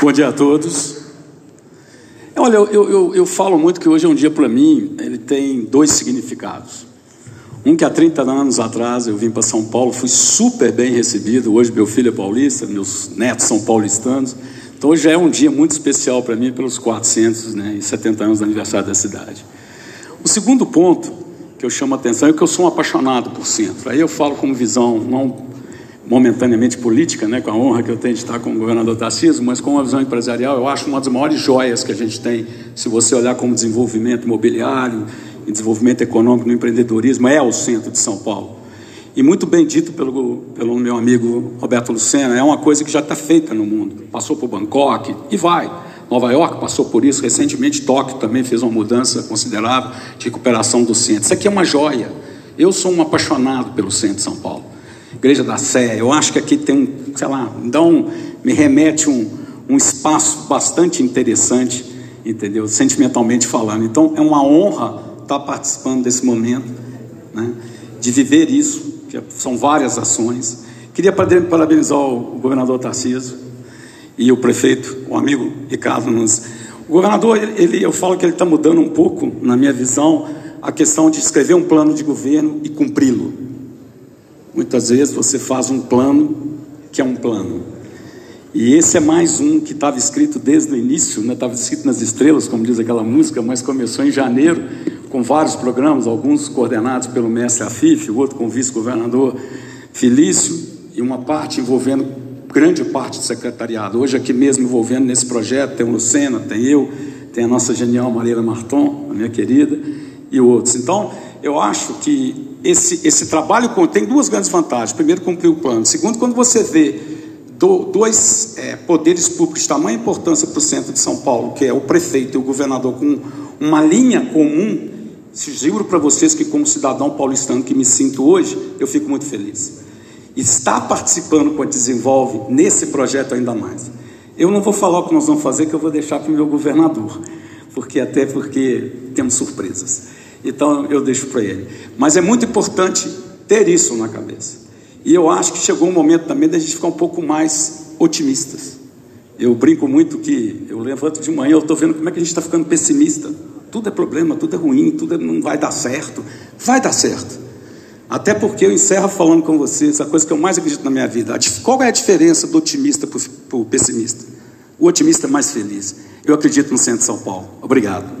Bom dia a todos. Olha, eu, eu, eu falo muito que hoje é um dia para mim, ele tem dois significados. Um que há 30 anos atrás eu vim para São Paulo, fui super bem recebido. Hoje meu filho é paulista, meus netos são paulistanos. Então hoje é um dia muito especial para mim pelos 470 anos do aniversário da cidade. O segundo ponto que eu chamo a atenção é que eu sou um apaixonado por centro. Aí eu falo com visão não momentaneamente política, né, com a honra que eu tenho de estar com o governador Tarcísio, mas com uma visão empresarial, eu acho uma das maiores joias que a gente tem, se você olhar como desenvolvimento imobiliário, e desenvolvimento econômico no empreendedorismo, é o centro de São Paulo. E muito bem dito pelo, pelo meu amigo Roberto Lucena, é uma coisa que já está feita no mundo. Passou por Bangkok e vai. Nova York passou por isso, recentemente Tóquio também fez uma mudança considerável de recuperação do centro. Isso aqui é uma joia. Eu sou um apaixonado pelo centro de São Paulo. Igreja da Sé, eu acho que aqui tem um, sei lá, então me remete um, um espaço bastante interessante, entendeu? Sentimentalmente falando. Então é uma honra estar participando desse momento, né? de viver isso, que são várias ações. Queria parabenizar o governador Tarcísio e o prefeito, o amigo Ricardo Nunes. O governador, ele, eu falo que ele está mudando um pouco, na minha visão, a questão de escrever um plano de governo e cumpri-lo. Muitas vezes você faz um plano que é um plano. E esse é mais um que estava escrito desde o início, né? estava escrito nas estrelas, como diz aquela música, mas começou em janeiro, com vários programas, alguns coordenados pelo mestre Afif, o outro com o vice-governador Felício, e uma parte envolvendo grande parte do secretariado. Hoje, aqui mesmo envolvendo nesse projeto, tem o Lucena, tem eu, tem a nossa genial Maria Marton, a minha querida, e outros. Então, eu acho que esse, esse trabalho tem duas grandes vantagens. Primeiro, cumprir o plano. Segundo, quando você vê do, dois é, poderes públicos de tamanha importância para o centro de São Paulo, que é o prefeito e o governador, com uma linha comum, juro para vocês que, como cidadão paulistano que me sinto hoje, eu fico muito feliz. Estar participando com a Desenvolve nesse projeto ainda mais. Eu não vou falar o que nós vamos fazer, que eu vou deixar para o meu governador, porque até porque temos surpresas. Então eu deixo para ele. Mas é muito importante ter isso na cabeça. E eu acho que chegou um momento também da gente ficar um pouco mais otimistas. Eu brinco muito que eu levanto de manhã, eu estou vendo como é que a gente está ficando pessimista. Tudo é problema, tudo é ruim, tudo é, não vai dar certo. Vai dar certo. Até porque eu encerro falando com vocês a coisa que eu mais acredito na minha vida. Qual é a diferença do otimista para o pessimista? O otimista é mais feliz. Eu acredito no centro de São Paulo. Obrigado.